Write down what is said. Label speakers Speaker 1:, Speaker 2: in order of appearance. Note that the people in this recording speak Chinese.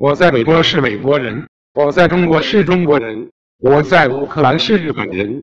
Speaker 1: 我在美国是美国人我在中国是中国人我在乌克兰是日本人。